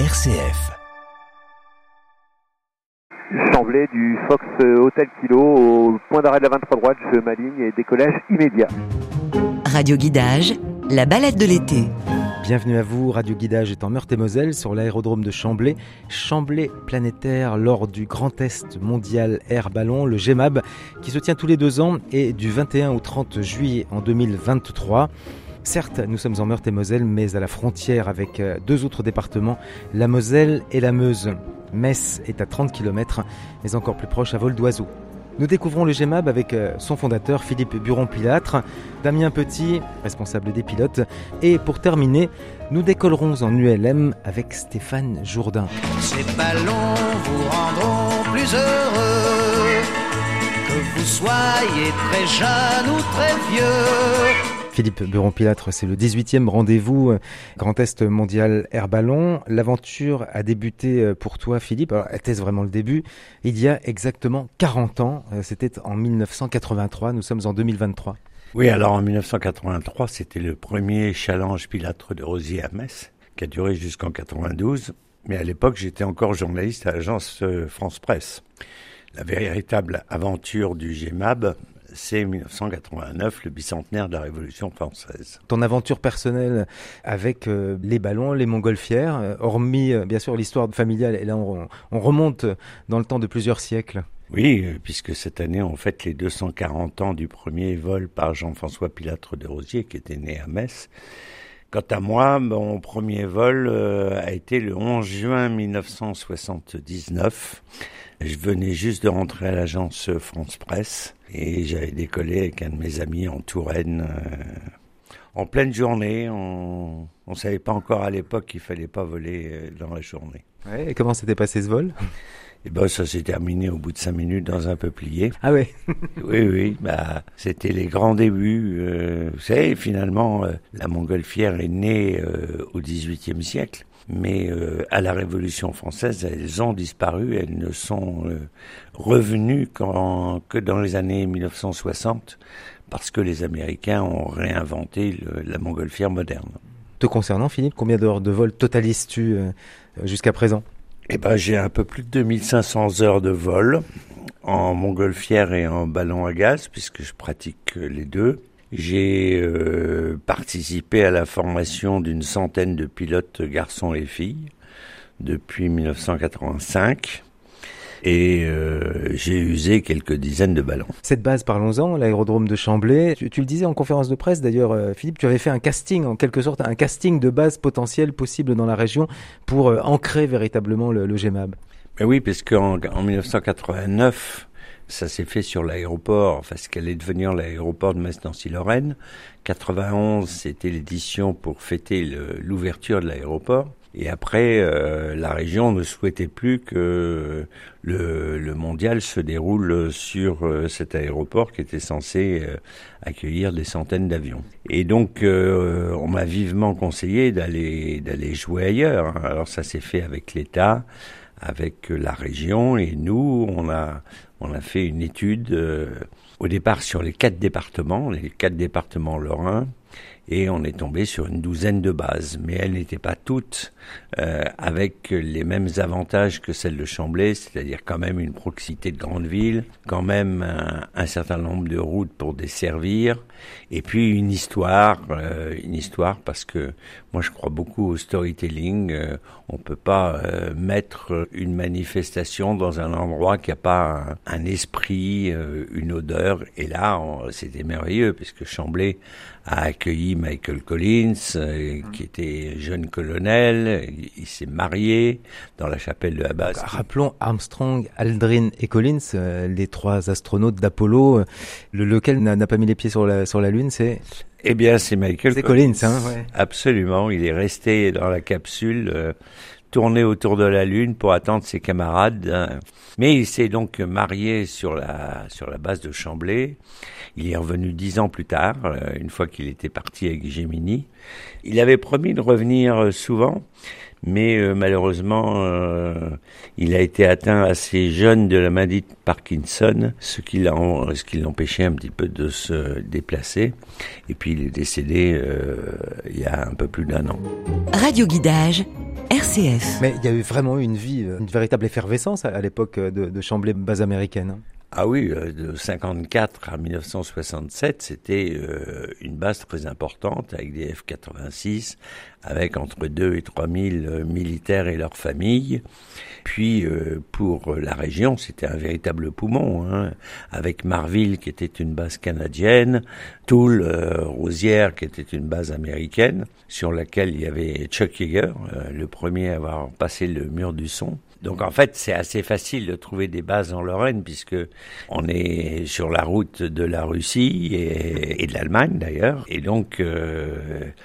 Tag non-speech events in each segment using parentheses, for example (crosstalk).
RCF. Chamblay du Fox Hotel Kilo au point d'arrêt de la 23 droite, je m'aligne et décollage immédiat. Radio Guidage, la balade de l'été. Bienvenue à vous, Radio Guidage est en Meurthe-et-Moselle sur l'aérodrome de Chamblay, Chamblay planétaire lors du Grand Test mondial Air Ballon, le GEMAB, qui se tient tous les deux ans et du 21 au 30 juillet en 2023. Certes, nous sommes en Meurthe-et-Moselle, mais à la frontière avec euh, deux autres départements, la Moselle et la Meuse. Metz est à 30 km, mais encore plus proche à vol d'oiseau. Nous découvrons le GEMAB avec euh, son fondateur Philippe Buron-Pilâtre, Damien Petit, responsable des pilotes, et pour terminer, nous décollerons en ULM avec Stéphane Jourdain. Ces ballons vous rendront plus heureux, que vous soyez très jeune ou très vieux. Philippe Buron-Pilâtre, c'est le 18e rendez-vous euh, Grand Est mondial Air Ballon. L'aventure a débuté euh, pour toi, Philippe. Alors, était-ce vraiment le début? Il y a exactement 40 ans. Euh, c'était en 1983. Nous sommes en 2023. Oui, alors en 1983, c'était le premier challenge Pilâtre de Rosier à Metz, qui a duré jusqu'en 92. Mais à l'époque, j'étais encore journaliste à l'agence France Presse. La véritable aventure du GEMAB, c'est 1989, le bicentenaire de la Révolution française. Ton aventure personnelle avec euh, les ballons, les montgolfières, euh, hormis euh, bien sûr l'histoire familiale, et là on, on, remonte dans le temps de plusieurs siècles. Oui, puisque cette année on fête les 240 ans du premier vol par Jean-François Pilâtre de Rosier, qui était né à Metz. Quant à moi, mon premier vol a été le 11 juin 1979. Je venais juste de rentrer à l'agence France Presse et j'avais décollé avec un de mes amis en Touraine euh, en pleine journée. On ne savait pas encore à l'époque qu'il fallait pas voler euh, dans la journée. Ouais, et comment s'était passé ce vol? Et ben ça s'est terminé au bout de cinq minutes dans un peuplier. Ah oui. (laughs) oui oui, bah c'était les grands débuts. Euh, vous savez, finalement, la montgolfière est née au XVIIIe siècle mais euh, à la Révolution française, elles ont disparu, elles ne sont euh, revenues que dans les années 1960, parce que les Américains ont réinventé la montgolfière moderne. Te concernant, Philippe, combien d'heures de vol totalises-tu euh, jusqu'à présent? Eh ben, j'ai un peu plus de 2500 heures de vol en montgolfière et en ballon à gaz, puisque je pratique les deux. J'ai euh, participé à la formation d'une centaine de pilotes garçons et filles depuis 1985 et euh, j'ai usé quelques dizaines de ballons. Cette base, parlons-en, l'aérodrome de Chamblay. Tu, le disais en conférence de presse d'ailleurs, euh, Philippe, tu avais fait un casting, en quelque sorte, un casting de base potentielle possible dans la région pour ancrer véritablement le, le GEMAB. Mais oui, parce qu'en en 1989, ça s'est fait sur l'aéroport, enfin ce qu'allait devenir l'aéroport de Metz-Nancy-Lorraine. 91, c'était l'édition pour fêter l'ouverture de l'aéroport. Et après, euh, la région ne souhaitait plus que le, mondial se déroule sur euh, cet aéroport qui était censé euh, accueillir des centaines d'avions. Et donc, on m'a vivement conseillé d'aller d'aller jouer ailleurs. Alors ça s'est fait avec l'État, avec la région, et nous, on a on a fait une étude euh, au départ sur les quatre départements, les quatre départements lorrains, et on est tombé sur une douzaine de bases, mais elles n'étaient pas toutes euh, avec les mêmes avantages que celles de Chamblay, c'est-à-dire quand même une proximité de grande ville, quand même un, certain nombre de routes pour desservir, et puis une histoire, euh, une histoire parce que moi je crois beaucoup au storytelling. Euh, on peut pas euh, mettre une manifestation dans un endroit qui a pas un, un esprit, une odeur, et là c'était merveilleux puisque Chamblay a accueilli Michael Collins, qui était jeune colonel il, s'est marié dans la chapelle de la base. Rappelons Armstrong, Aldrin et Collins, euh, les trois astronautes d'Apollo. Euh, le, lequel n'a pas mis les pieds sur la, sur la Lune, c'est Eh bien, c'est Michael Collins. Collins hein, ouais. Absolument. Il est resté dans la capsule. Euh, tourné autour de la Lune pour attendre ses camarades. Hein. Mais il s'est donc marié sur la, sur la base de Chamblay. Il est revenu dix ans plus tard, une fois qu'il était parti avec Gemini. Il avait promis de revenir souvent, mais euh, malheureusement, euh, il a été atteint assez jeune de la maladie de Parkinson, ce qui l'empêchait un petit peu de se déplacer. Et puis il est décédé euh, il y a un peu plus d'un an. Radio Guidage, RCF. Mais il y a eu vraiment une vie, une véritable effervescence à l'époque de, de Chamblay, base américaine. Ah oui, euh, de 54 à 1967, c'était euh, une base très importante avec des F-86, avec entre 2 et 3 000 euh, militaires et leurs familles. Puis pour la région, c'était un véritable poumon, hein, avec Marville qui était une base canadienne, Toul, Rosière qui était une base américaine, sur laquelle il y avait Chuck Yeager, le premier à avoir passé le mur du son. Donc en fait, c'est assez facile de trouver des bases en Lorraine puisque on est sur la route de la Russie et, de l'Allemagne d'ailleurs. Et donc euh,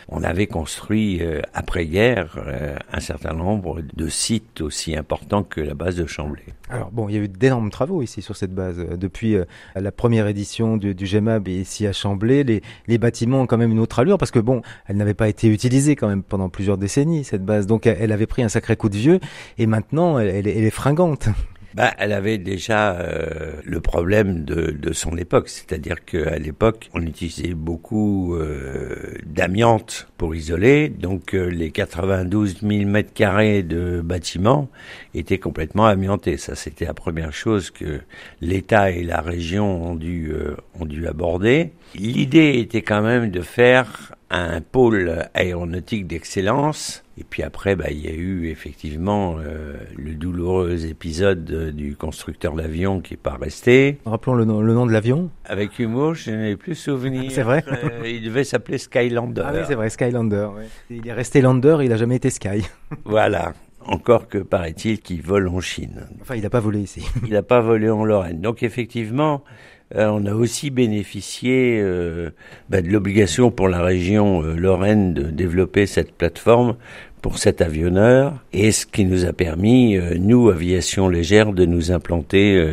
on avait construit euh, après-guerre euh, un certain nombre de sites aussi importants que la base de Chamblay. Alors bon, il y a eu d'énormes travaux ici sur cette base. Depuis la première édition du, GEMAB ici à Chamblay, les, bâtiments ont quand même une autre allure parce que bon, elle n'avait pas été utilisée quand même pendant plusieurs décennies cette base. Donc elle avait pris un sacré coup de vieux et maintenant est, fringante. Bah, elle avait déjà euh, le problème de, son époque, c'est-à-dire qu'à l'époque, on utilisait beaucoup euh, d'amiante pour isoler, donc euh, les 92 000 mètres carrés de bâtiments étaient complètement amiantés. Ça, c'était la première chose que l'État et la région ont dû ont dû aborder. L'idée était quand même de faire un pôle aéronautique d'excellence. Et puis après, bah, il y a eu effectivement euh, le douloureux épisode du constructeur d'avion qui n'est pas resté. Rappelons le nom, le nom de l'avion. Avec humour, je n'ai plus souvenir. (laughs) c'est vrai. Euh, il devait s'appeler Skylander. Ah oui, c'est vrai, Skylander. Il est resté Lander, il n'a jamais été Sky. (laughs) voilà. Encore que paraît-il qu'il vole en Chine. Enfin, il n'a pas volé ici. il n'a pas volé en Lorraine. Donc effectivement, euh, on a aussi bénéficié euh, bah, de l'obligation pour la région euh, Lorraine de développer cette plateforme pour cet avionneur et ce qui nous a permis, nous, aviation légère, de nous implanter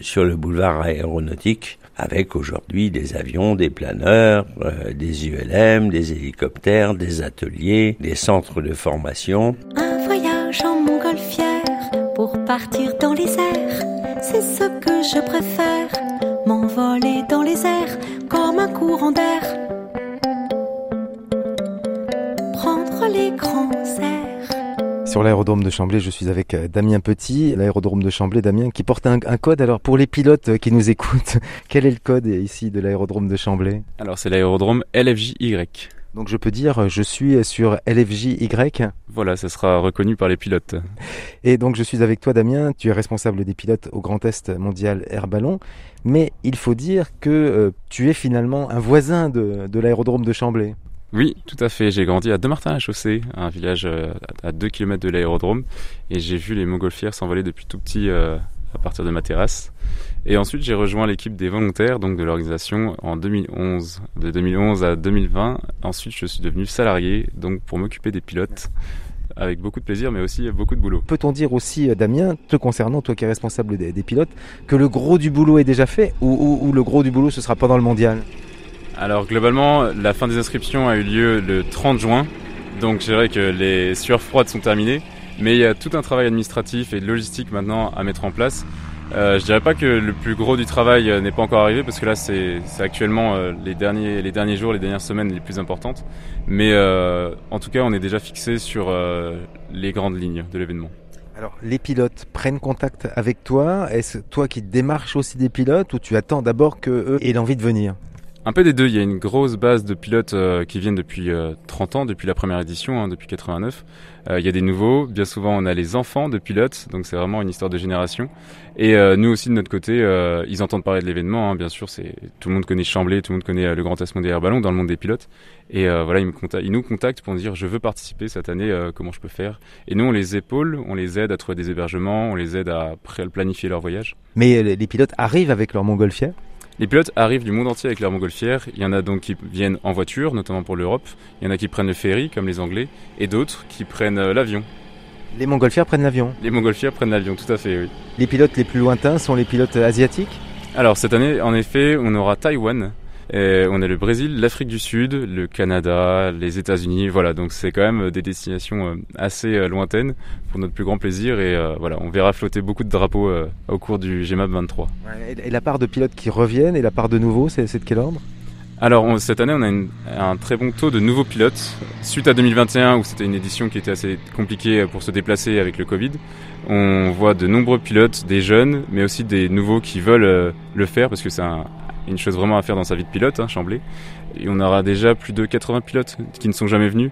sur le boulevard aéronautique avec aujourd'hui des avions, des planeurs, des ULM, des hélicoptères, des ateliers, des centres de formation. Un voyage en montgolfière pour partir dans les airs, c'est ce que je préfère m'envoler dans les airs comme un courant d'air. Prendre les grands airs. Sur l'aérodrome de Chamblay, je suis avec euh, Damien Petit, l'aérodrome de Chamblay, Damien, qui porte un, code. Alors pour les pilotes qui nous écoutent, (laughs) quel est le code ici de l'aérodrome de Chamblay? Alors c'est l'aérodrome LFJY. Donc je peux dire je suis sur LFJY. Voilà, ça sera reconnu par les pilotes. Et donc je suis avec toi Damien, tu es responsable des pilotes au Grand Est mondial Air Ballon, mais il faut dire que euh, tu es finalement un voisin de, l'aérodrome de Chamblay. Oui, tout à fait. J'ai grandi à Demartin-la-Chaussée, un village euh, à 2 km de l'aérodrome, et j'ai vu les montgolfières s'envoler depuis tout petit euh, à partir de ma terrasse. Et ensuite, j'ai rejoint l'équipe des volontaires, donc de l'organisation, en 2011. De 2011 à 2020. Ensuite, je suis devenu salarié, donc pour m'occuper des pilotes avec beaucoup de plaisir, mais aussi beaucoup de boulot. Peut-on dire aussi, euh, Damien, te concernant, toi qui es responsable des, pilotes, que le gros du boulot est déjà fait ou, le gros du boulot ce sera pendant le mondial? Alors globalement, la fin des inscriptions a eu lieu le 30 juin, donc je dirais que les sueurs froides sont terminées, mais il y a tout un travail administratif et logistique maintenant à mettre en place. Euh, je dirais pas que le plus gros du travail euh, n'est pas encore arrivé parce que là c'est actuellement euh, les derniers les derniers jours, les dernières semaines les plus importantes. Mais euh, en tout cas, on est déjà fixé sur les grandes lignes de l'événement. Alors, les pilotes prennent contact avec toi. Est-ce toi qui démarches aussi des pilotes ou tu attends d'abord qu'eux aient l'envie de venir? Un peu des deux. Il y a une grosse base de pilotes euh, qui viennent depuis 30 euh, ans, depuis la première édition, hein, depuis 89. Euh, il y a des nouveaux. Bien souvent, on a les enfants de pilotes, donc c'est vraiment une histoire de génération. Et nous aussi, de notre côté, ils entendent parler de l'événement. Hein. bien sûr, c'est tout le monde connaît Chamblay, tout le monde connaît le Grand Est Mondial Ballon dans le monde des pilotes. Et voilà, ils nous contactent pour nous dire je veux participer cette année, comment je peux faire? Et nous, on les épaule, on les aide à trouver des hébergements, on les aide à planifier leur voyage. Mais les pilotes arrivent avec leur montgolfière? Les pilotes arrivent du monde entier avec leur montgolfière. Il y en a donc qui viennent en voiture, notamment pour l'Europe. Il y en a qui prennent le ferry, comme les Anglais, et d'autres qui prennent euh, l'avion. Les montgolfières prennent l'avion Les montgolfières prennent l'avion, tout à fait, oui. Les pilotes les plus lointains sont les pilotes asiatiques? Alors cette année, en effet, on aura Taïwan, on a le Brésil, l'Afrique du Sud, le Canada, les États-Unis. Voilà, donc c'est quand même des destinations euh, assez euh, lointaines pour notre plus grand plaisir. Et euh, voilà, on verra flotter beaucoup de drapeaux au cours du GMAP 23. Et la part de pilotes qui reviennent et la part de nouveaux, c'est de quel ordre? Alors on- cette année, on a une- un très bon taux de nouveaux pilotes. Suite à 2021, où c'était une édition qui était assez compliquée pour se déplacer avec le Covid, on voit de nombreux pilotes, des jeunes, mais aussi des nouveaux qui veulent euh, le faire parce que c'est un- une chose vraiment à faire dans sa vie de pilote, hein, Chamblay. Et on aura déjà plus de 80 pilotes qui ne sont jamais venus.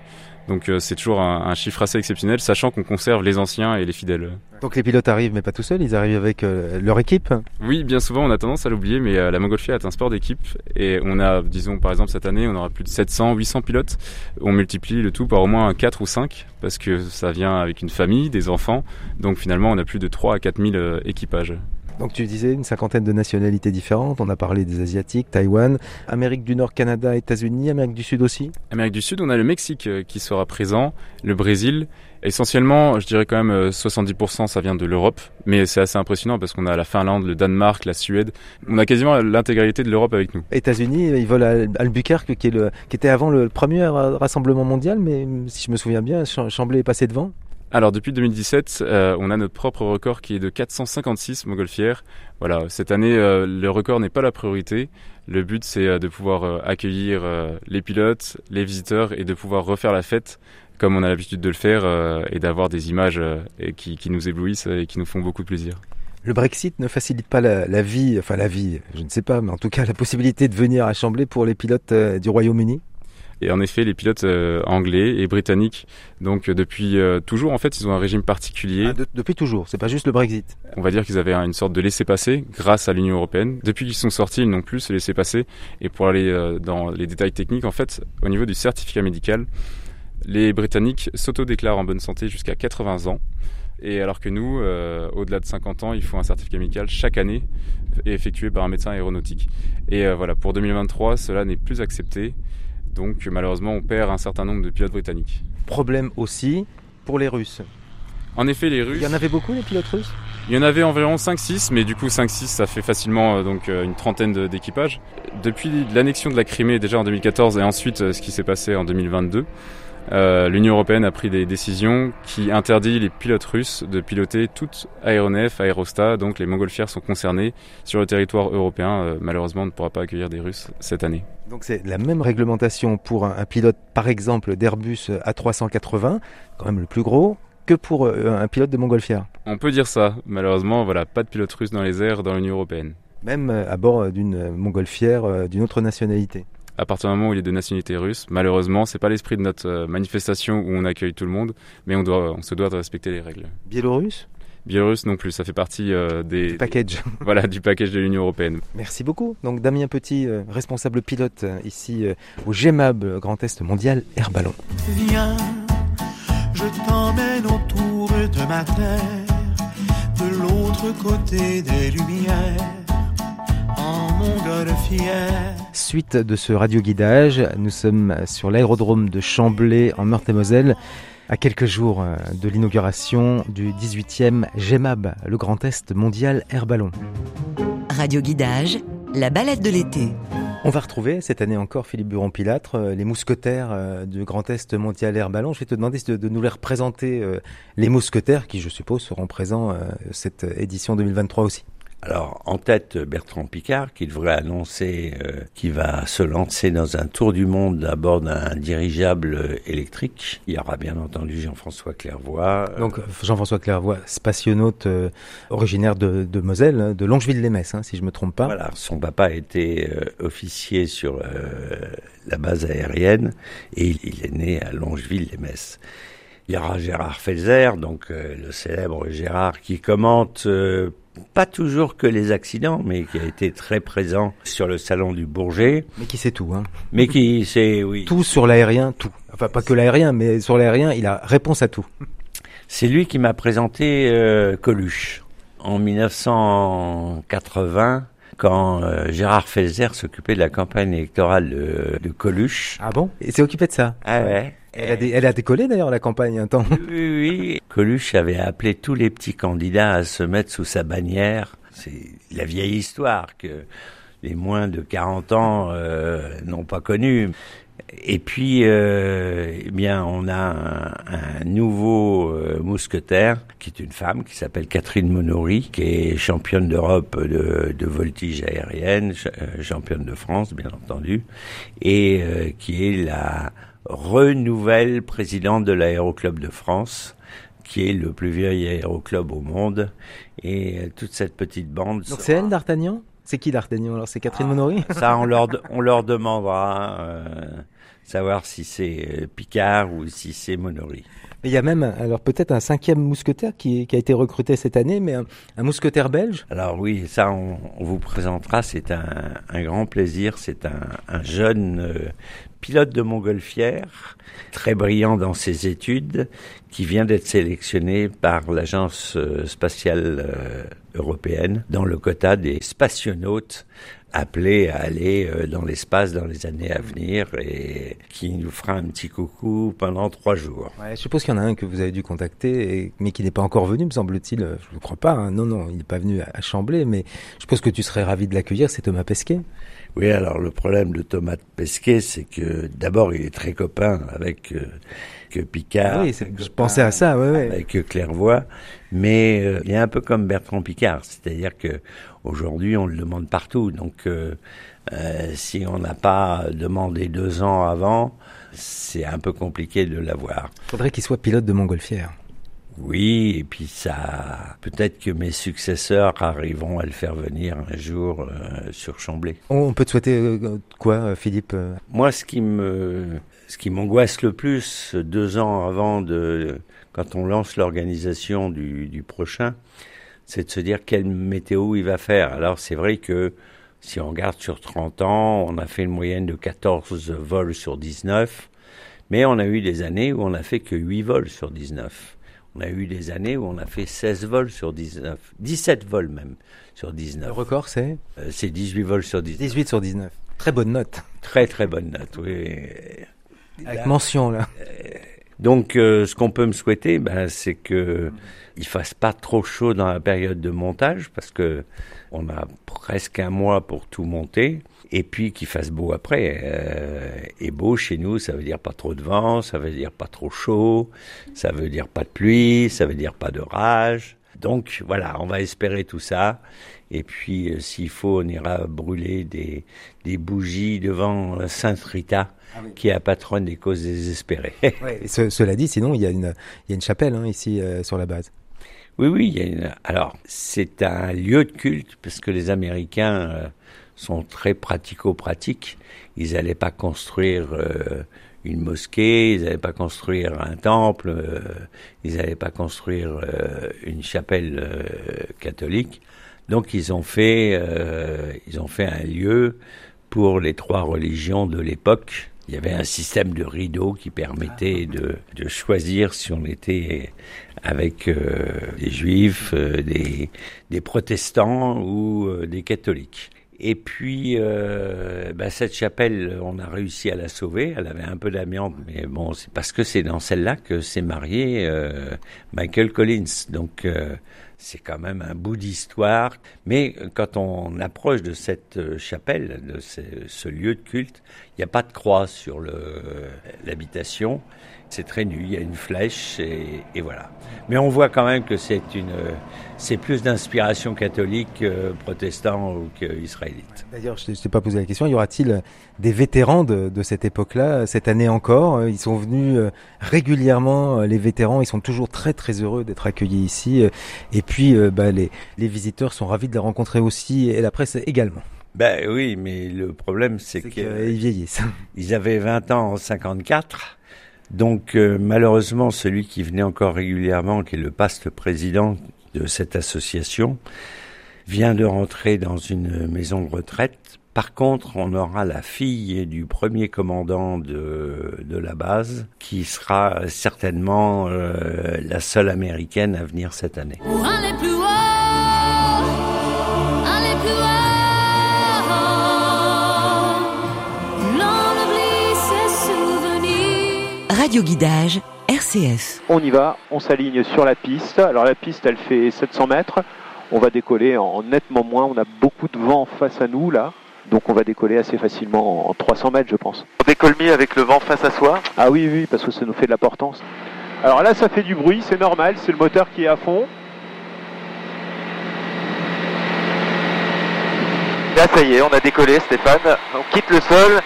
Donc euh, c'est toujours un, un chiffre assez exceptionnel, sachant qu'on conserve les anciens et les fidèles. Donc les pilotes arrivent, mais pas tout seuls, ils arrivent avec euh, leur équipe. Oui, bien souvent, on a tendance à l'oublier, mais euh, la montgolfière est un sport d'équipe. Et on a, disons, par exemple, cette année, on aura plus de 700, 800 pilotes. On multiplie le tout par au moins 4 ou 5, parce que ça vient avec une famille, des enfants. Donc finalement, on a plus de 3 à 4 000 euh, équipages. Donc tu disais une cinquantaine de nationalités différentes. On a parlé des Asiatiques, Taïwan, Amérique du Nord, Canada, États-Unis, Amérique du Sud aussi. Amérique du Sud, on a le Mexique euh, qui sera présent, le Brésil. Essentiellement, je dirais quand même euh, 70% ça vient de l'Europe, mais c'est assez impressionnant parce qu'on a la Finlande, le Danemark, la Suède. On a quasiment l'intégralité de l'Europe avec nous. États-Unis, ils volent à Albuquerque, qui, est le, qui était avant le premier euh, rassemblement mondial, mais si je me souviens bien, Ch- Chamblay est passé devant. Alors depuis 2017, euh, on a notre propre record qui est de 456 montgolfières. Voilà, cette année, euh, le record n'est pas la priorité. Le but, c'est euh, de pouvoir accueillir les pilotes, les visiteurs et de pouvoir refaire la fête comme on a l'habitude de le faire et d'avoir des images qui, nous éblouissent et qui nous font beaucoup de plaisir. Le Brexit ne facilite pas la, la vie, enfin la vie, je ne sais pas, mais en tout cas la possibilité de venir à Chamblay pour les pilotes du Royaume-Uni? Et en effet, les pilotes euh, anglais et britanniques, donc euh, depuis euh, toujours, en fait, ils ont un régime particulier. Ah, de- depuis toujours, c'est pas juste le Brexit. On va dire qu'ils avaient une sorte de laissez-passer grâce à l'Union européenne. Depuis qu'ils sont sortis, ils n'ont plus ce laissez-passer. Et pour aller euh, dans les détails techniques, en fait, au niveau du certificat médical, les Britanniques s'autodéclarent en bonne santé jusqu'à 80 ans. Et alors que nous, euh, au-delà de 50 ans, il faut un certificat médical chaque année effectué par un médecin aéronautique. Et euh, voilà, pour 2023, cela n'est plus accepté. Donc malheureusement, on perd un certain nombre de pilotes britanniques. Problème aussi pour les Russes. En effet, les Russes... Il y en avait beaucoup les pilotes russes? Il y en avait environ 5-6, mais du coup 5-6 ça fait facilement euh, donc euh, une trentaine d'équipages. Depuis l'annexion de la Crimée déjà en 2014 et ensuite euh, ce qui s'est passé en 2022, euh, l'Union européenne a pris des décisions qui interdit les pilotes russes de piloter toute aéronef, aérostat, donc les montgolfières sont concernées sur le territoire européen. Euh, malheureusement, on ne pourra pas accueillir des Russes cette année. Donc c'est la même réglementation pour un, un pilote, par exemple, d'Airbus A380, quand même le plus gros, que pour euh, un pilote de montgolfière. On peut dire ça. Malheureusement, voilà, pas de pilotes russes dans les airs dans l'Union européenne. Même à bord d'une montgolfière d'une autre nationalité. À partir du moment où il est de nationalité russe. Malheureusement, c'est pas l'esprit de notre euh, manifestation où on accueille tout le monde, mais on, doit, on se doit de respecter les règles. Biélorusse Biélorusse non plus, ça fait partie euh, des, Package. (laughs) voilà, du package de l'Union européenne. Merci beaucoup. Donc Damien Petit, euh, responsable pilote euh, ici euh, au GEMAB Grand Est Mondial Air Ballon. Viens, je t'emmène autour de ma terre, de l'autre côté des lumières. Suite de ce radioguidage, nous sommes sur l'aérodrome de Chamblay en Meurthe-et-Moselle, à quelques jours euh, de l'inauguration du 18e GEMAB, le Grand Est Mondial Air Ballon. Radio Guidage, la balade de l'été. On va retrouver cette année encore Philippe Buron-Pilâtre, euh, les mousquetaires euh, du Grand Est Mondial Air Ballon. Je vais te demander de, de nous les représenter, les mousquetaires qui, je suppose, seront présents cette édition 2023 aussi. Alors, en tête, Bertrand Picard, qui devrait annoncer euh, qu'il va se lancer dans un tour du monde à bord d'un dirigeable euh, électrique. Il y aura bien entendu Jean-François Clairvoy. euh, Donc Jean-François Clairvoy, spationaute euh, originaire de, de Moselle, hein, de Longeville-les-Metz, hein, si je me trompe pas. Voilà, son papa était euh, officier sur euh, la base aérienne et il, il est né à Longeville-les-Metz. Il y aura Gérard Felzer, donc euh, le célèbre Gérard qui commente euh, pas toujours que les accidents, mais qui a été très présent sur le salon du Bourget, Mais qui sait tout, hein. mais qui c'est oui, Tout sur l'aérien, tout. Enfin, pas que l'aérien, mais sur l'aérien, il a réponse à tout. c'est lui qui m'a présenté euh, Coluche en 1980 quand euh, Gérard Felzer s'occupait de la campagne électorale de, de Coluche. Ah bon? Il s'est occupé de ça? Ah ouais. Elle a, dé- elle a décollé d'ailleurs la campagne un temps. Oui, oui. Coluche avait appelé tous les petits candidats à se mettre sous sa bannière. C'est la vieille histoire que les moins de 40 ans euh, n'ont pas connue. Et puis, euh, eh bien, on a un, un nouveau euh, mousquetaire, qui est une femme, qui s'appelle Catherine Monory, qui est championne d'Europe de, de, voltige aérienne, euh, championne de France, bien entendu, et euh, qui est la renouvelle présidente de l'Aéroclub de France qui est le plus vieil aéroclub au monde. Et euh, toute cette petite bande. Donc c'est elle, d'Artagnan? C'est qui d'Artagnan Alors? C'est Catherine Monory Ça, on leur, (laughs) on leur demandera. Euh, savoir si c'est Picard ou si c'est Monory. Il y a même, alors peut-être un cinquième mousquetaire qui, qui, a été recruté cette année, mais un, un mousquetaire belge. Alors oui, ça on, on vous présentera, c'est un, un, grand plaisir. C'est un, un, jeune euh, pilote de montgolfière, très brillant dans ses études, qui vient d'être sélectionné par l'agence euh, spatiale euh, européenne dans le quota des spationautes appelé à aller euh, dans l'espace dans les années à venir et qui nous fera un petit coucou pendant trois jours. Je suppose qu'il y en a un que vous avez dû contacter, mais qui n'est pas encore venu, me semble-t-il. Je ne crois pas. Hein. Non, non, il n'est pas venu à Chamblay, mais je suppose que tu serais ravi de l'accueillir. C'est Thomas Pesquet. Oui, alors le problème de Thomas Pesquet, c'est que d'abord il est très copain avec euh, que Picard. Oui, je pensais à ça, ouais, ouais. Avec Clairvoy, mais euh, il est un peu comme Bertrand Picard, c'est-à-dire que aujourd'hui on le demande partout. Donc euh, euh, si on n'a pas demandé deux ans avant, c'est un peu compliqué de l'avoir. Faudrait qu'il soit pilote de montgolfière. Oui, et puis ça, peut-être que mes successeurs arriveront à le faire venir un jour euh, sur Chamblay. On peut te souhaiter euh, quoi, Philippe Moi, ce qui me, ce qui m'angoisse le plus, deux ans avant de, quand on lance l'organisation du, du prochain, c'est de se dire quelle météo il va faire. Alors c'est vrai que si on regarde sur 30 ans, on a fait une moyenne de 14 vols sur 19, mais on a eu des années où on a fait que 8 vols sur 19. On a eu des années où on a fait 16 vols sur 19, 17 vols même sur 19. Le record c'est euh, C'est 18 vols sur 19. 18 sur 19. Très bonne note. Très très bonne note, oui. Avec là, mention là. Euh, donc euh, ce qu'on peut me souhaiter, ben, c'est que il fasse pas trop chaud dans la période de montage parce que on a presque un mois pour tout monter et puis qu'il fasse beau après. Euh, et beau chez nous, ça veut dire pas trop de vent, ça veut dire pas trop chaud, ça veut dire pas de pluie, ça veut dire pas d'orage. Donc voilà, on va espérer tout ça. Et puis euh, s'il faut, on ira brûler des, des bougies devant Sainte Rita. Ah oui. qui est la patronne des causes désespérées. ouais, (laughs) et ce, cela dit, sinon, il y a une, il y a une chapelle hein, ici euh, sur la base. Oui, oui. Il y a une... Alors, c'est un lieu de culte parce que les Américains euh, sont très pratico-pratiques. Ils n'allaient pas construire euh, une mosquée, ils n'allaient pas construire un temple, euh, ils n'allaient pas construire euh, une chapelle catholique. Donc, ils ont fait, ils ont fait un lieu pour les trois religions de l'époque. Il y avait un système de rideaux qui permettait de, choisir si on était avec des juifs, des, protestants ou des catholiques. Et puis, euh, bah, cette chapelle, on a réussi à la sauver. Elle avait un peu d'amiante, mais bon, c'est parce que c'est dans celle-là que s'est marié euh, Michael Collins. Donc, euh, c'est quand même un bout d'histoire. Mais quand on approche de cette chapelle, de ce, lieu de culte, il n'y a pas de croix sur l'habitation. C'est très nu, il y a une flèche et, voilà. Mais on voit quand même que c'est une, c'est plus d'inspiration catholique, euh, protestant ou qu'israélite. D'ailleurs, je ne t'ai pas posé la question. Y aura-t-il des vétérans de, de cette époque-là cette année encore Ils sont venus euh, régulièrement. Les vétérans, ils sont toujours très très heureux d'être accueillis ici. Et puis, bah, les, les visiteurs sont ravis de les rencontrer aussi et la presse également. Ben oui, mais le problème c'est qu'ils qu vieillissent. (laughs) Ils avaient 20 ans en 54. Donc euh, malheureusement, celui qui venait encore régulièrement, qui est le paste président de cette association, vient de rentrer dans une maison de retraite. Par contre, on aura la fille du premier commandant de, de la base, qui sera certainement euh, la seule américaine à venir cette année. Radio Guidage, RCF. On y va, on s'aligne sur la piste. Alors la piste, elle fait 700 mètres. On va décoller en nettement moins. On a beaucoup de vent face à nous là. Donc on va décoller assez facilement en 300 mètres, je pense. On décolle mis avec le vent face à soi Ah oui, oui, parce que ça nous fait de la portance. Alors là, ça fait du bruit, c'est normal, c'est le moteur qui est à fond. Là, ça y est, on a décollé, Stéphane. On quitte le sol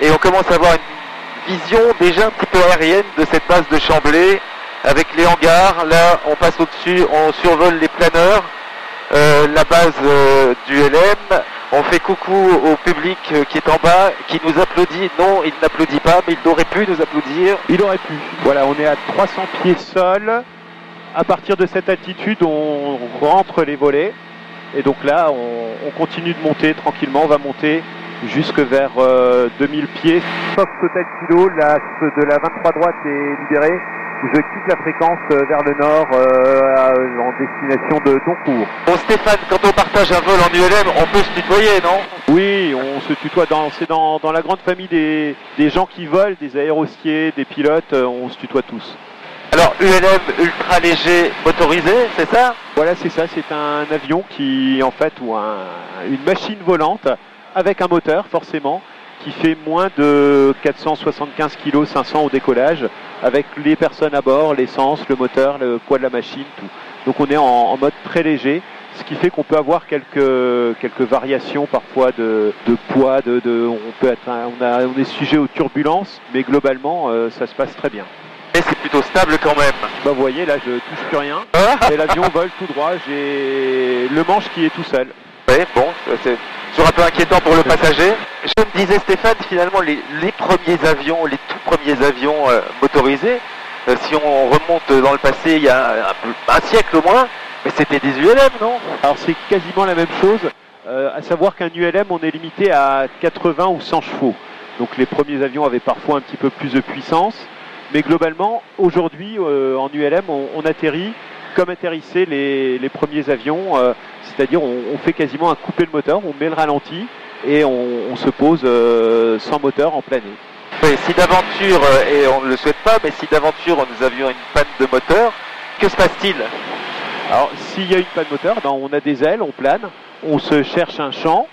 et on commence à avoir une vision déjà peu aérienne de cette base de Chamblay avec les hangars. Là, on passe au-dessus, on survole les planeurs, euh, la base euh, du LM. On fait coucou au public euh, qui est en bas, qui nous applaudit. Non, il n'applaudit pas, mais il aurait pu nous applaudir. Il aurait pu. Voilà, on est à 300 pieds sol. À partir de cette altitude, on rentre les volets. Et donc là, on continue de monter tranquillement. On va monter jusque vers euh, 2000 pieds. Fox Total Kilo, l'axe de la 23 droite est libéré. Je quitte la fréquence euh, vers le nord euh, en destination de Doncourt. Bon, Stéphane, quand on partage un vol en ULM, on peut se tutoyer, non? Oui, on se tutoie. Dans, c'est dans, dans la grande famille des, des gens qui volent, des aérostiers, des pilotes, euh, on se tutoie tous. Alors, ULM ultra léger motorisé, c'est ça? Voilà, c'est ça. C'est un avion qui, en fait, ou un- une machine volante avec un moteur, forcément, qui fait moins de 475 kg, 500 au décollage, avec les personnes à bord, l'essence, le moteur, le poids de la machine, tout. Donc on est en, en mode très léger, ce qui fait qu'on peut avoir quelques, quelques variations parfois de, de poids, de, de- on, peut être, on, a- on est sujet aux turbulences, mais globalement, euh, ça se passe très bien. Mais c'est plutôt stable quand même. Bah, vous voyez, là, je touche plus rien. Ah Et l'avion vole tout droit. J'ai le manche qui est tout seul. Ouais, bon, c'est toujours un peu inquiétant pour le passager. Je me disais, Stéphane, finalement, les, premiers avions, les tout premiers avions euh, motorisés, euh, si on remonte dans le passé, il y a un, siècle au moins, mais c'était des ULM, non? Alors c'est quasiment la même chose, euh, à savoir qu'un ULM, on est limité à 80 ou 100 chevaux. Donc les premiers avions avaient parfois un petit peu plus de puissance, mais globalement, aujourd'hui, en ULM, on atterrit comme atterrissaient les, les premiers avions, euh, c'est-à-dire on, on fait quasiment un couper le moteur, on met le ralenti et on, on se pose euh, sans moteur en planée. Oui, si d'aventure, euh, et on ne le souhaite pas, mais si d'aventure nous avions une panne de moteur, que se passe-t-il? Alors, s'il y a une panne moteur, ben, on a des ailes, on plane, on se cherche un champ,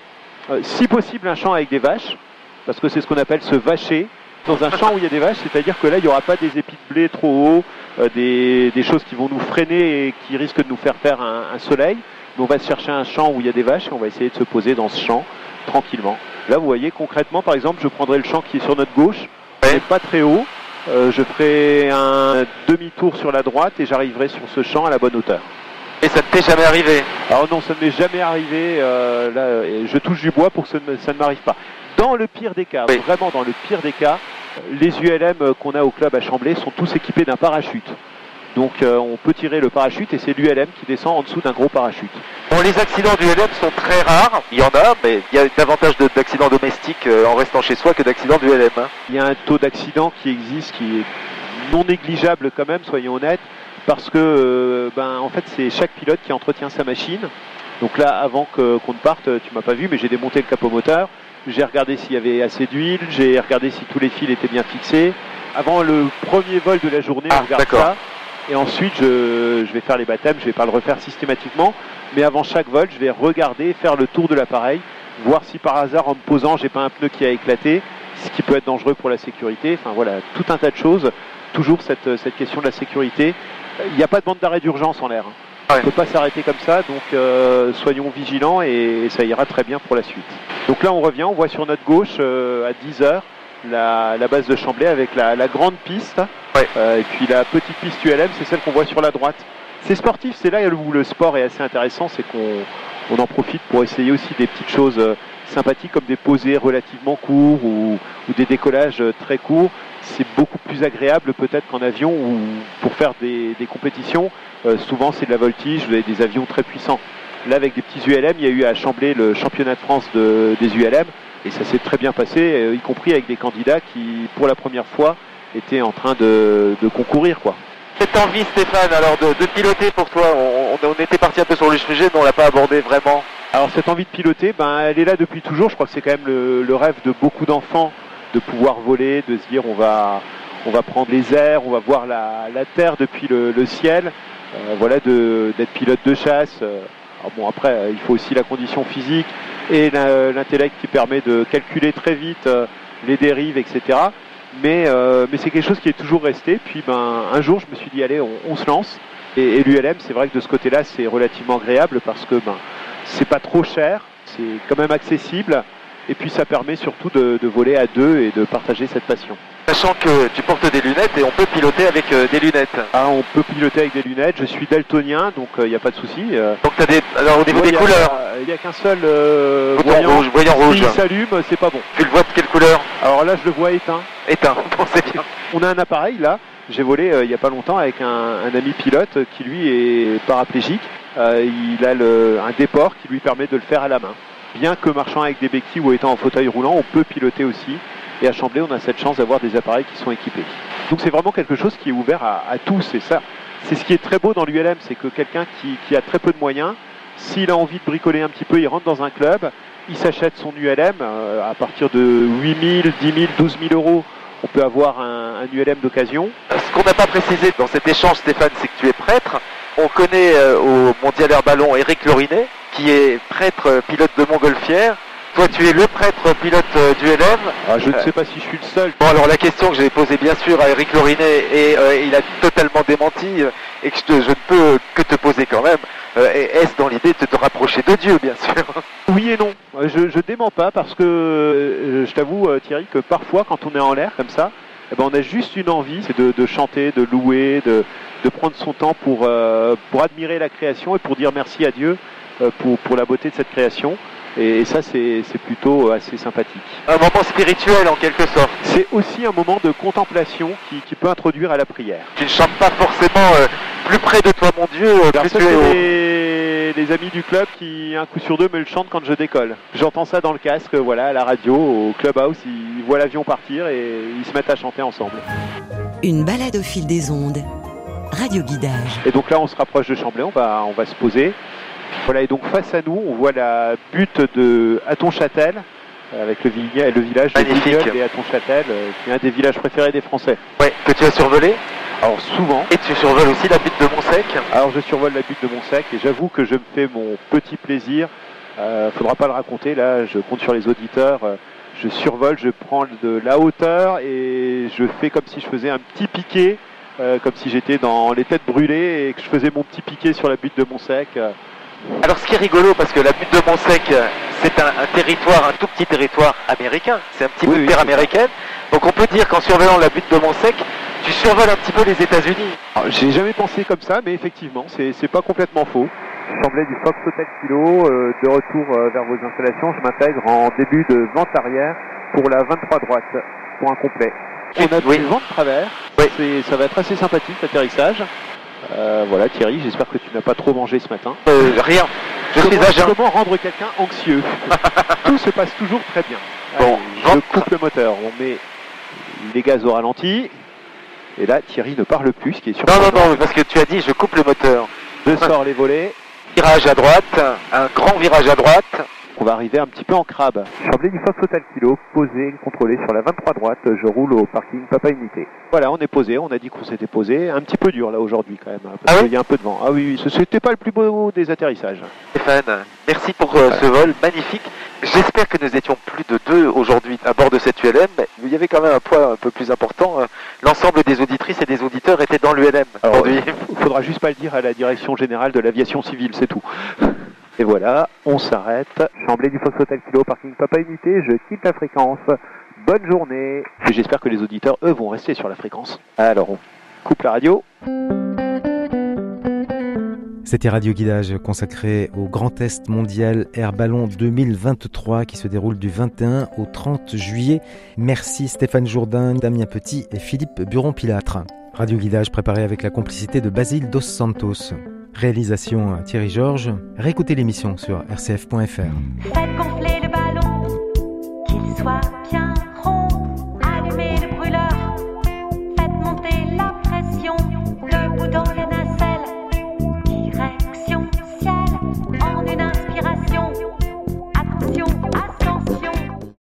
euh, si possible un champ avec des vaches, parce que c'est ce qu'on appelle se vacher. Dans un champ où il y a des vaches, c'est-à-dire que là, il n'y aura pas des épis de blé trop hauts, des, des choses qui vont nous freiner et qui risquent de nous faire faire un, un soleil. Mais on va se chercher un champ où il y a des vaches et on va essayer de se poser dans ce champ tranquillement. Là, vous voyez, concrètement, par exemple, je prendrai le champ qui est sur notre gauche, pas très haut. Euh, je ferai un demi-tour sur la droite et j'arriverai sur ce champ à la bonne hauteur. Et ça ne t'est jamais arrivé Alors non, ça ne m'est jamais arrivé. euh, là, je touche du bois pour que ça ne, ça ne m'arrive pas. Dans le pire des cas, Oui. vraiment dans le pire des cas, les ULM qu'on a au club à Chamblay sont tous équipés d'un parachute. Donc euh, on peut tirer le parachute et c'est l'ULM qui descend en dessous d'un gros parachute. Bon, les accidents du LM sont très rares, il y en a, mais il y a davantage de- d'accidents domestiques euh, en restant chez soi que d'accidents du LM. hein. Il y a un taux d'accident qui existe qui est non négligeable quand même, soyons honnêtes, parce que euh, ben, en fait c'est chaque pilote qui entretient sa machine. Donc là, avant qu'on ne parte, tu m'as pas vu, mais j'ai démonté le capot moteur, j'ai regardé s'il y avait assez d'huile, j'ai regardé si tous les fils étaient bien fixés. Avant le premier vol de la journée, Ah, on regarde ça. Et ensuite, je, je vais faire les baptêmes, je vais pas le refaire systématiquement, mais avant chaque vol, je vais regarder, faire le tour de l'appareil, voir si par hasard, en me posant, j'ai pas un pneu qui a éclaté, ce qui peut être dangereux pour la sécurité. Enfin voilà, tout un tas de choses. Toujours cette, cette question de la sécurité. Il n'y a pas de bande d'arrêt d'urgence en l'air. On ne peut pas s'arrêter comme ça, donc euh, soyons vigilants et, ça ira très bien pour la suite. Donc là, on revient, on voit sur notre gauche euh, à 10 heures la, la base de Chamblay avec la, la grande piste. Ouais. Euh, et puis la petite piste ULM, c'est celle qu'on voit sur la droite. C'est sportif, c'est là où le sport est assez intéressant, c'est qu'on on en profite pour essayer aussi des petites choses euh, sympathiques comme des posées relativement courts ou, des décollages euh, très courts. C'est beaucoup plus agréable peut-être qu'en avion ou pour faire des, compétitions. euh, souvent c'est de la voltige, vous avez des avions très puissants. Là avec des petits ULM, il y a eu à Chamblay le championnat de France de- des ULM et ça s'est très bien passé, euh, y compris avec des candidats qui pour la première fois étaient en train de, concourir quoi. Cette envie, Stéphane, alors de, piloter pour toi, on était parti un peu sur le sujet, mais on l'a pas abordé vraiment. Alors cette envie de piloter, ben, elle est là depuis toujours. Je crois que c'est quand même le, le rêve de beaucoup d'enfants de pouvoir voler, de se dire on va, on va prendre les airs, on va voir la, la terre depuis le, le ciel. Euh, voilà, d'être pilote de chasse. Euh, alors bon, après, euh, il faut aussi la condition physique et l'intellect qui permet de calculer très vite euh, les dérives, etc. mais, euh, mais c'est quelque chose qui est toujours resté. Puis ben, un jour, je me suis dit, allez, on, on se lance. Et, et l'ULM, c'est vrai que de ce côté-là, c'est relativement agréable parce que ben, c'est pas trop cher, c'est quand même accessible. Et puis ça permet surtout de, de voler à deux et de partager cette passion. Sachant que tu portes des lunettes et on peut piloter avec euh, des lunettes. Ah, on peut piloter avec des lunettes. Je suis daltonien, donc il n'y a pas de souci. Euh, Donc t'as des. Alors au niveau ouais, des y couleurs, Il n'y a qu'un seul euh, bouton voyant. rouge, voyant rouge. S'il s'allume, c'est pas bon. Tu le vois de quelle couleur? Alors là, je le vois éteint. Éteint. (laughs) Bon, bien. On a un appareil là. J'ai volé euh, il n'y a pas longtemps avec un, un ami pilote euh, qui lui est paraplégique. Euh, il a un déport qui lui permet de le faire à la main. Bien que marchant avec des béquilles ou étant en fauteuil roulant, on peut piloter aussi. Et à Chamblay, on a cette chance d'avoir des appareils qui sont équipés. Donc c'est vraiment quelque chose qui est ouvert à, tous. Et ça, c'est ce qui est très beau dans l'ULM, c'est que quelqu'un qui, a très peu de moyens, s'il a envie de bricoler un petit peu, il rentre dans un club, il s'achète son ULM euh, à partir de 8 000, 10 000, 12 000 euros. On peut avoir un ULM d'occasion. Qu'on n'a pas précisé dans cet échange, Stéphane, c'est que tu es prêtre. On connaît euh, au Mondial Air Ballon Eric Lorinet, qui est prêtre euh, pilote de montgolfière. Toi, tu es le prêtre pilote euh, du LM. Ah, je ne sais pas si je suis le seul. Bon, alors la question que j'ai posée bien sûr à Eric Lorinet, et il a totalement démenti, et que je, te- je ne peux que te poser quand même, est-ce dans l'idée de te rapprocher de Dieu, bien sûr? (laughs) Oui et non. Je, je dément pas parce que je t'avoue, Thierry, que parfois, quand on est en l'air comme ça, eh ben, on a juste une envie, c'est de, chanter, de louer, de, de prendre son temps pour, euh, pour admirer la création et pour dire merci à Dieu euh, pour, pour la beauté de cette création. Et, et ça, c'est c'est plutôt assez sympathique. Un moment spirituel en quelque sorte. C'est aussi un moment de contemplation qui, qui peut introduire à la prière. Tu ne chantes pas forcément euh, plus près de toi, mon Dieu, euh, plus ça, tu es les amis du club qui, un coup sur deux, me le chantent quand je décolle. J'entends ça dans le casque, voilà, à la radio, au clubhouse, ils voient l'avion partir et ils se mettent à chanter ensemble. Une balade au fil des ondes. Radio Guidage. Et donc là, on se rapproche de Chamblay, on va, on va se poser. Voilà, et donc face à nous, on voit la butte de Hatton-Châtel, avec le, village de Magnifique. Vignoles et Hatton-Châtel, euh, qui est un des villages préférés des Français. Ouais, que tu as survolé. Alors souvent, Et tu survoles aussi la butte de Montsec. Alors je survole la butte de Montsec et j'avoue que je me fais mon petit plaisir. Euh, faudra pas le raconter là, je compte sur les auditeurs. Euh, Je survole, je prends de la hauteur et je fais comme si je faisais un petit piqué, euh, comme si j'étais dans les têtes brûlées et que je faisais mon petit piqué sur la butte de Montsec. Alors ce qui est rigolo, parce que la butte de Montsec, euh, c'est un, un territoire, un tout petit territoire américain. C'est un petit Oui, bout de oui, terre américaine. Donc on peut dire qu'en survolant la butte de Montsec, tu survoles un petit peu les États-Unis. alors, J'ai jamais pensé comme ça, mais effectivement, c'est pas complètement faux. Semblait du Fox Hotel Kilo, euh, de retour euh, vers vos installations, je m'intègre en début de vente arrière pour la 23 droite, pour un complet. On a Oui. du vent de travers, Oui. Ça va être assez sympathique l'atterrissage. Euh, voilà Thierry, j'espère que tu n'as pas trop mangé ce matin. Euh, rien. Je suis comment, à jeun. comment rendre quelqu'un anxieux (laughs) Tout se passe toujours très bien. Bon, Allez, je coupe le moteur, on met les gaz au ralenti. Et là, Thierry ne parle plus, ce qui est Non, surprenant. non, non, parce que tu as dit je coupe le moteur. Je sors les volets. Virage à droite, un grand virage à droite. On va arriver un petit peu en crabe. Chamblay du Fox Hotel Kilo, posé, contrôlé sur la 23 droite. Je roule au parking Papa Unité. Voilà, on est posé. On a dit qu'on s'était posé. Un petit peu dur là aujourd'hui quand même, hein, parce Ah oui qu'il y a un peu de vent. Ah oui, oui, ce- c'était pas le plus beau des atterrissages. Stéphane, merci pour euh, ce vol magnifique. J'espère que nous étions plus de deux aujourd'hui à bord de cette ULM. mais Il y avait quand même un poids un peu plus important. euh, L'ensemble des auditrices et des auditeurs étaient dans l'ULM aujourd'hui. Il (laughs) faudra juste pas le dire à la direction générale de l'aviation civile, c'est tout. Et voilà, on s'arrête. Chamblay du Fox Hotel Kilo, parking Papa Unité, je quitte la fréquence. Bonne journée. Et j'espère que les auditeurs, eux, vont rester sur la fréquence. Alors, on coupe la radio. C'était Radio Guidage consacré au Grand Test mondial Air Ballon 2023 qui se déroule du 21 au 30 juillet. Merci Stéphane Jourdain, Damien Petit et Philippe Buron-Pilâtre. Radio Guidage préparé avec la complicité de Basile Dos Santos. Réalisation Thierry Georges. Réécoutez l'émission sur rcf.fr.